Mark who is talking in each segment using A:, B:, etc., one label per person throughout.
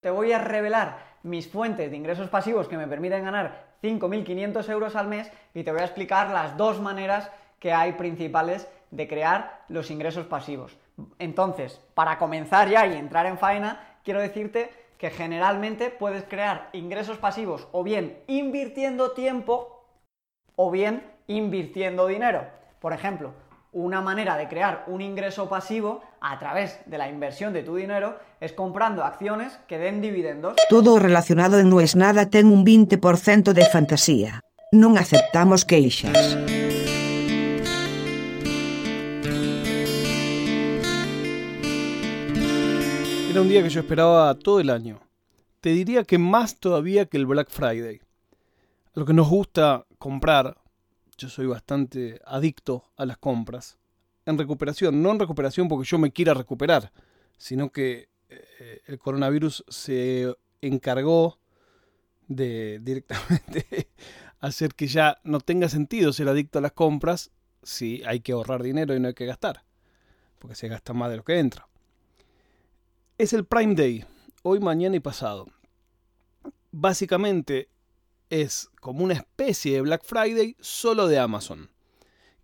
A: Te voy a revelar mis fuentes de ingresos pasivos que me permiten ganar 5.500 euros al mes y te voy a explicar las dos maneras que hay principales de crear los ingresos pasivos. Entonces, para comenzar ya y entrar en faena, quiero decirte que generalmente puedes crear ingresos pasivos o bien invirtiendo tiempo o bien invirtiendo dinero. Por ejemplo, una manera de crear un ingreso pasivo a través de la inversión de tu dinero es comprando acciones que den dividendos.
B: Todo relacionado en No es nada ten un 20% de fantasía. Non aceptamos queixas.
C: Era un día que yo esperaba todo el año. Te diría que más todavía que el Black Friday. Lo que nos gusta comprar, yo soy bastante adicto a las compras. En recuperación, no en recuperación porque yo me quiera recuperar, sino que eh, el coronavirus se encargó de directamente hacer que ya no tenga sentido ser adicto a las compras si hay que ahorrar dinero y no hay que gastar, porque se gasta más de lo que entra. Es el Prime Day, hoy, mañana y pasado. Básicamente es como una especie de Black Friday solo de Amazon.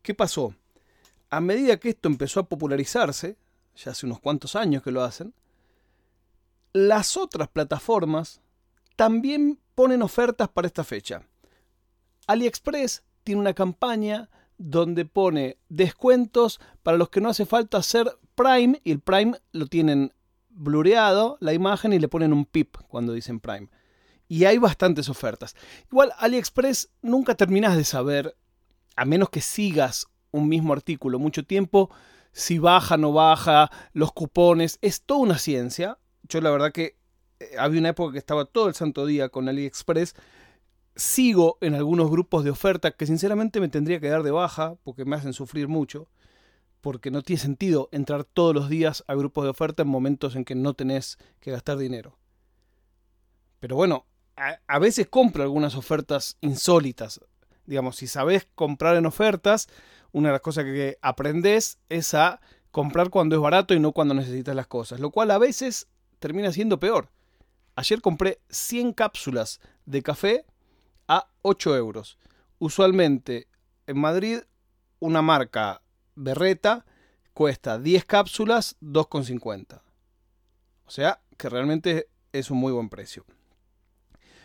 C: ¿Qué pasó? A medida que esto empezó a popularizarse, ya hace unos cuantos años que lo hacen, las otras plataformas también ponen ofertas para esta fecha. AliExpress tiene una campaña donde pone descuentos para los que no hace falta hacer Prime y el Prime lo tienen blureado la imagen y le ponen un pip cuando dicen Prime y hay bastantes ofertas. Igual AliExpress nunca terminas de saber, a menos que sigas un mismo artículo mucho tiempo, si baja, no baja, los cupones, es toda una ciencia. Yo la verdad que eh, había una época que estaba todo el santo día con AliExpress. Sigo en algunos grupos de oferta que sinceramente me tendría que dar de baja porque me hacen sufrir mucho. Porque no tiene sentido entrar todos los días a grupos de oferta en momentos en que no tenés que gastar dinero. Pero bueno, a, veces compro algunas ofertas insólitas. Digamos, si sabes comprar en ofertas, una de las cosas que aprendes es a comprar cuando es barato y no cuando necesitas las cosas, lo cual a veces termina siendo peor. Ayer compré 100 cápsulas de café a 8 euros. Usualmente en Madrid una marca berreta cuesta 10 cápsulas 2,50. O sea que realmente es un muy buen precio.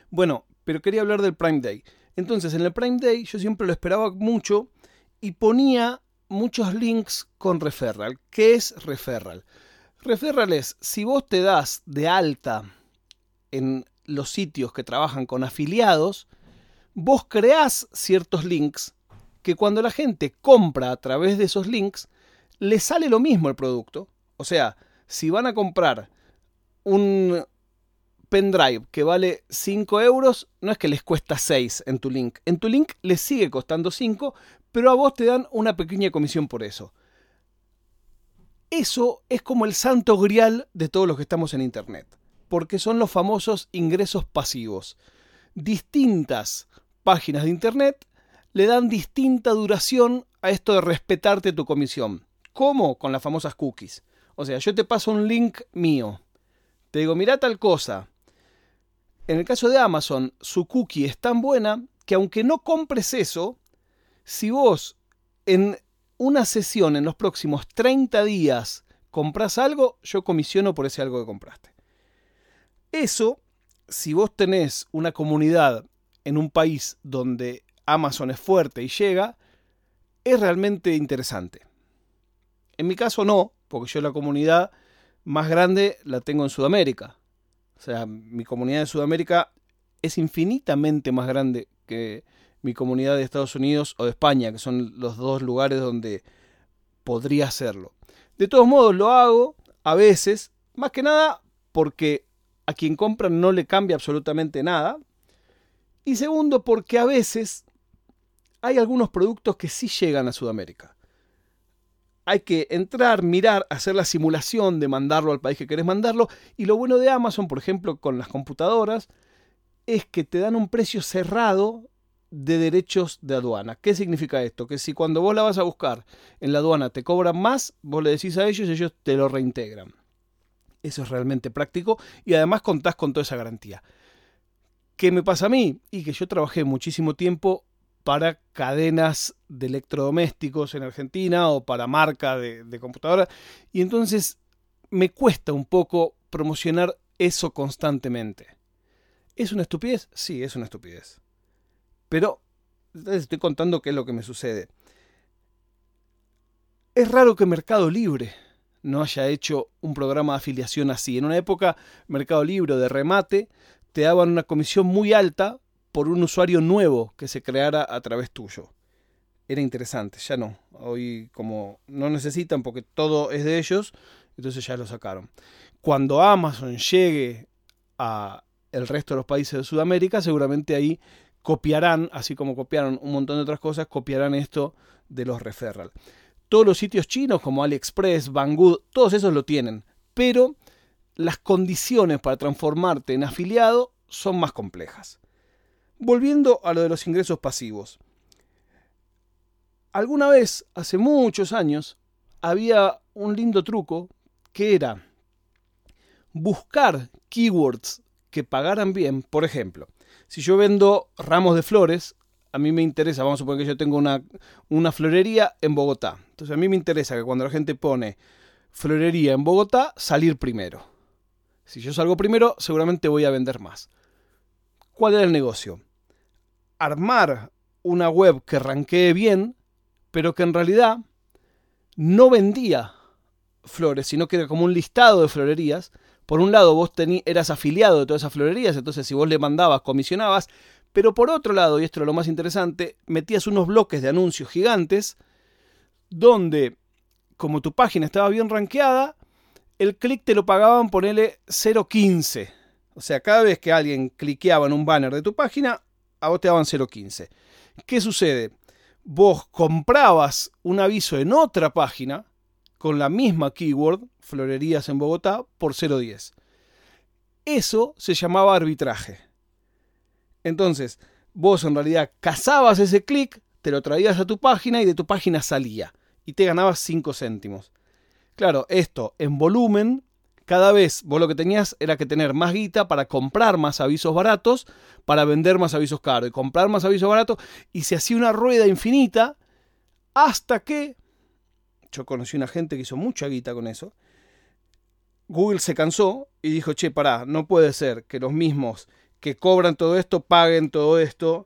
C: Bueno, pero quería hablar del Prime Day. Entonces, en el Prime Day yo siempre lo esperaba mucho y ponía muchos links con Referral. ¿Qué es Referral? Referral es, si vos te das de alta en los sitios que trabajan con afiliados, vos creás ciertos links que cuando la gente compra a través de esos links, le sale lo mismo el producto. O sea, si van a comprar un, pendrive que vale 5 euros, no es que les cuesta 6 en tu link. En tu link les sigue costando 5, pero a vos te dan una pequeña comisión por eso. Eso es como el santo grial de todos los que estamos en Internet, porque son los famosos ingresos pasivos. Distintas páginas de Internet le dan distinta duración a esto de respetarte tu comisión. ¿Cómo? Con las famosas cookies. O sea, yo te paso un link mío. Te digo, mira tal cosa. En el caso de Amazon, su cookie es tan buena que aunque no compres eso, si vos en una sesión en los próximos 30 días compras algo, yo comisiono por ese algo que compraste. Eso, si vos tenés una comunidad en un país donde Amazon es fuerte y llega, es realmente interesante. En mi caso no, porque yo la comunidad más grande la tengo en Sudamérica. O sea, mi comunidad de Sudamérica es infinitamente más grande que mi comunidad de Estados Unidos o de España, que son los dos lugares donde podría hacerlo. De todos modos, lo hago a veces, más que nada porque a quien compra no le cambia absolutamente nada. Y segundo, porque a veces hay algunos productos que sí llegan a Sudamérica hay que entrar, mirar, hacer la simulación de mandarlo al país que querés mandarlo. Y lo bueno de Amazon, por ejemplo, con las computadoras, es que te dan un precio cerrado de derechos de aduana. ¿Qué significa esto? Que si cuando vos la vas a buscar en la aduana te cobran más, vos le decís a ellos y ellos te lo reintegran. Eso es realmente práctico y además contás con toda esa garantía. ¿Qué me pasa a mí? Y que yo trabajé muchísimo tiempo para cadenas de electrodomésticos en Argentina o para marca de, de computadora. Y entonces me cuesta un poco promocionar eso constantemente. ¿Es una estupidez? Sí, es una estupidez. Pero les estoy contando qué es lo que me sucede. Es raro que Mercado Libre no haya hecho un programa de afiliación así. En una época, Mercado Libre de remate te daban una comisión muy alta por un usuario nuevo que se creara a través tuyo. Era interesante, ya no. Hoy como no necesitan porque todo es de ellos, entonces ya lo sacaron. Cuando Amazon llegue a el resto de los países de Sudamérica, seguramente ahí copiarán, así como copiaron un montón de otras cosas, copiarán esto de los referral. Todos los sitios chinos como AliExpress, Banggood, todos esos lo tienen, pero las condiciones para transformarte en afiliado son más complejas. Volviendo a lo de los ingresos pasivos. Alguna vez, hace muchos años, había un lindo truco que era buscar keywords que pagaran bien. Por ejemplo, si yo vendo ramos de flores, a mí me interesa, vamos a suponer que yo tengo una, una florería en Bogotá. Entonces a mí me interesa que cuando la gente pone florería en Bogotá, salir primero. Si yo salgo primero, seguramente voy a vender más. ¿Cuál era el negocio? Armar una web que ranquee bien, pero que en realidad no vendía flores, sino que era como un listado de florerías. Por un lado, vos eras afiliado de todas esas florerías, entonces si vos le mandabas, comisionabas, pero por otro lado, y esto es lo más interesante, metías unos bloques de anuncios gigantes donde, como tu página estaba bien rankeada, el clic te lo pagaban, ponele 0.15. O sea, cada vez que alguien cliqueaba en un banner de tu página, a vos te daban 0.15. ¿Qué sucede? Vos comprabas un aviso en otra página con la misma keyword, florerías en Bogotá, por 0.10. Eso se llamaba arbitraje. Entonces, vos en realidad cazabas ese clic, te lo traías a tu página y de tu página salía. Y te ganabas 5 céntimos. Claro, esto en volumen, cada vez vos lo que tenías era que tener más guita para comprar más avisos baratos, para vender más avisos caros y comprar más avisos baratos. Y se hacía una rueda infinita hasta que yo conocí una gente que hizo mucha guita con eso. Google se cansó y dijo, che, pará, no puede ser que los mismos que cobran todo esto paguen todo esto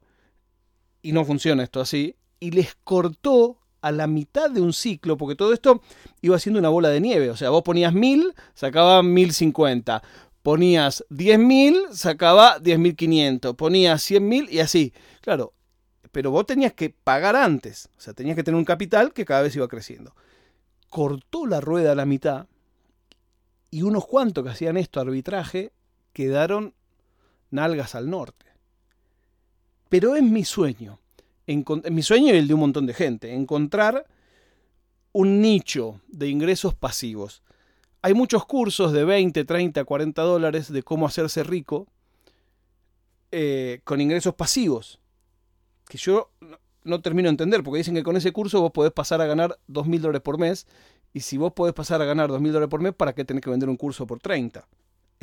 C: y no funciona esto así. Y les cortó a la mitad de un ciclo, porque todo esto iba siendo una bola de nieve. O sea, vos ponías 1000, sacaba 1050. Ponías 10.000, sacaba 10.500. Ponías 100.000 y así. Claro, pero vos tenías que pagar antes. O sea, tenías que tener un capital que cada vez iba creciendo cortó la rueda a la mitad y unos cuantos que hacían esto arbitraje quedaron nalgas al norte. Pero es mi sueño, mi sueño y el de un montón de gente, encontrar un nicho de ingresos pasivos. Hay muchos cursos de 20, 30, 40 dólares de cómo hacerse rico eh, con ingresos pasivos. Que yo no termino de entender, porque dicen que con ese curso vos podés pasar a ganar 2.000 dólares por mes, y si vos podés pasar a ganar 2.000 dólares por mes, ¿para qué tenés que vender un curso por 30?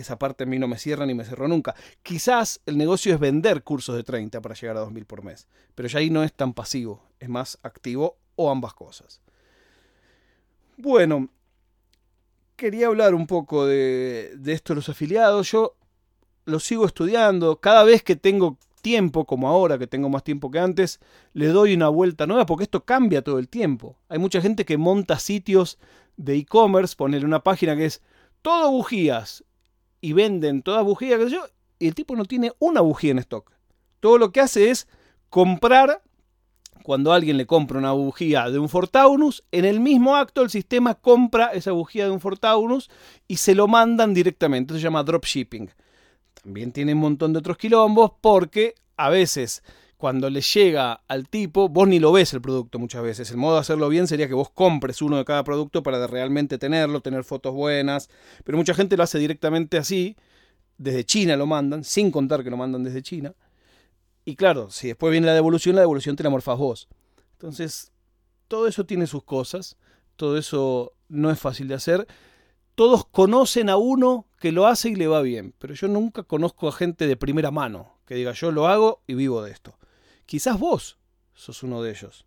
C: Esa parte a mí no me cierra ni me cerró nunca. Quizás el negocio es vender cursos de 30 para llegar a 2.000 por mes, pero ya ahí no es tan pasivo, es más activo o ambas cosas. Bueno, quería hablar un poco de, de esto de los afiliados. Yo lo sigo estudiando. Cada vez que tengo tiempo, como ahora que tengo más tiempo que antes, le doy una vuelta nueva porque esto cambia todo el tiempo. Hay mucha gente que monta sitios de e-commerce, poner una página que es todo bujías y venden todas bujías, yo, y el tipo no tiene una bujía en stock. Todo lo que hace es comprar, cuando alguien le compra una bujía de un Fortaunus, en el mismo acto el sistema compra esa bujía de un Fortaunus y se lo mandan directamente. Eso se llama dropshipping. También tiene un montón de otros quilombos porque a veces cuando le llega al tipo, vos ni lo ves el producto muchas veces. El modo de hacerlo bien sería que vos compres uno de cada producto para realmente tenerlo, tener fotos buenas. Pero mucha gente lo hace directamente así. Desde China lo mandan, sin contar que lo mandan desde China. Y claro, si después viene la devolución, la devolución te la morfás vos. Entonces, todo eso tiene sus cosas. Todo eso no es fácil de hacer todos conocen a uno que lo hace y le va bien, pero yo nunca conozco a gente de primera mano que diga yo lo hago y vivo de esto. Quizás vos sos uno de ellos.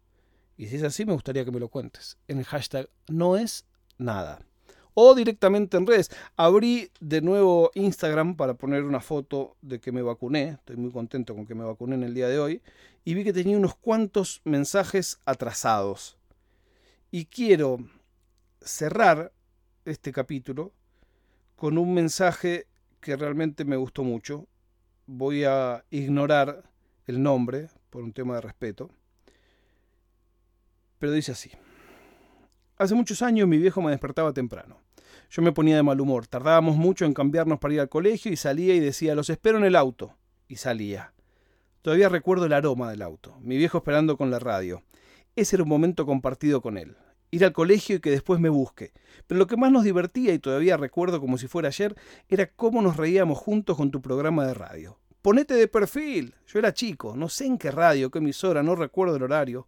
C: Y si es así, me gustaría que me lo cuentes en el hashtag no es nada. O directamente en redes. Abrí de nuevo Instagram para poner una foto de que me vacuné. Estoy muy contento con que me vacuné en el día de hoy. Y vi que tenía unos cuantos mensajes atrasados. Y quiero cerrar este capítulo con un mensaje que realmente me gustó mucho. Voy a ignorar el nombre por un tema de respeto. Pero dice así. Hace muchos años mi viejo me despertaba temprano. Yo me ponía de mal humor. Tardábamos mucho en cambiarnos para ir al colegio y salía y decía, los espero en el auto. Y salía. Todavía recuerdo el aroma del auto. Mi viejo esperando con la radio. Ese era un momento compartido con él ir al colegio y que después me busque. Pero lo que más nos divertía, y todavía recuerdo como si fuera ayer, era cómo nos reíamos juntos con tu programa de radio. Ponete de perfil. Yo era chico, no sé en qué radio, qué emisora, no recuerdo el horario.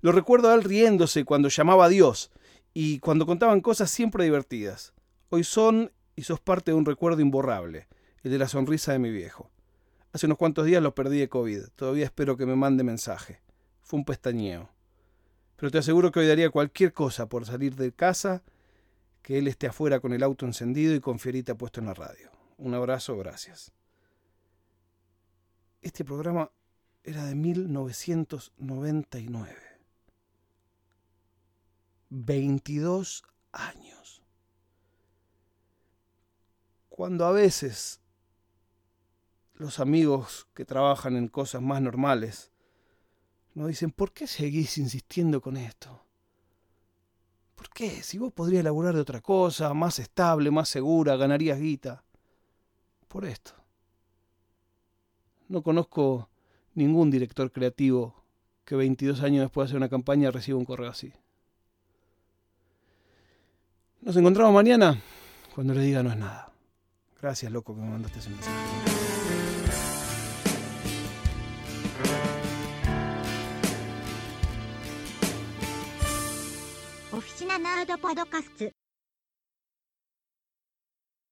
C: Lo recuerdo a él riéndose cuando llamaba a Dios y cuando contaban cosas siempre divertidas. Hoy son y sos parte de un recuerdo imborrable, el de la sonrisa de mi viejo. Hace unos cuantos días lo perdí de COVID. Todavía espero que me mande mensaje. Fue un pestañeo pero te aseguro que hoy daría cualquier cosa por salir de casa, que él esté afuera con el auto encendido y con Fierita puesto en la radio. Un abrazo, gracias. Este programa era de 1999. 22 años. Cuando a veces los amigos que trabajan en cosas más normales nos dicen, ¿por qué seguís insistiendo con esto? ¿Por qué? Si vos podrías laburar de otra cosa, más estable, más segura, ganarías guita. Por esto. No conozco ningún director creativo que 22 años después de hacer una campaña reciba un correo así. Nos encontramos mañana cuando les diga no es nada. Gracias, loco, que me mandaste ese mensaje.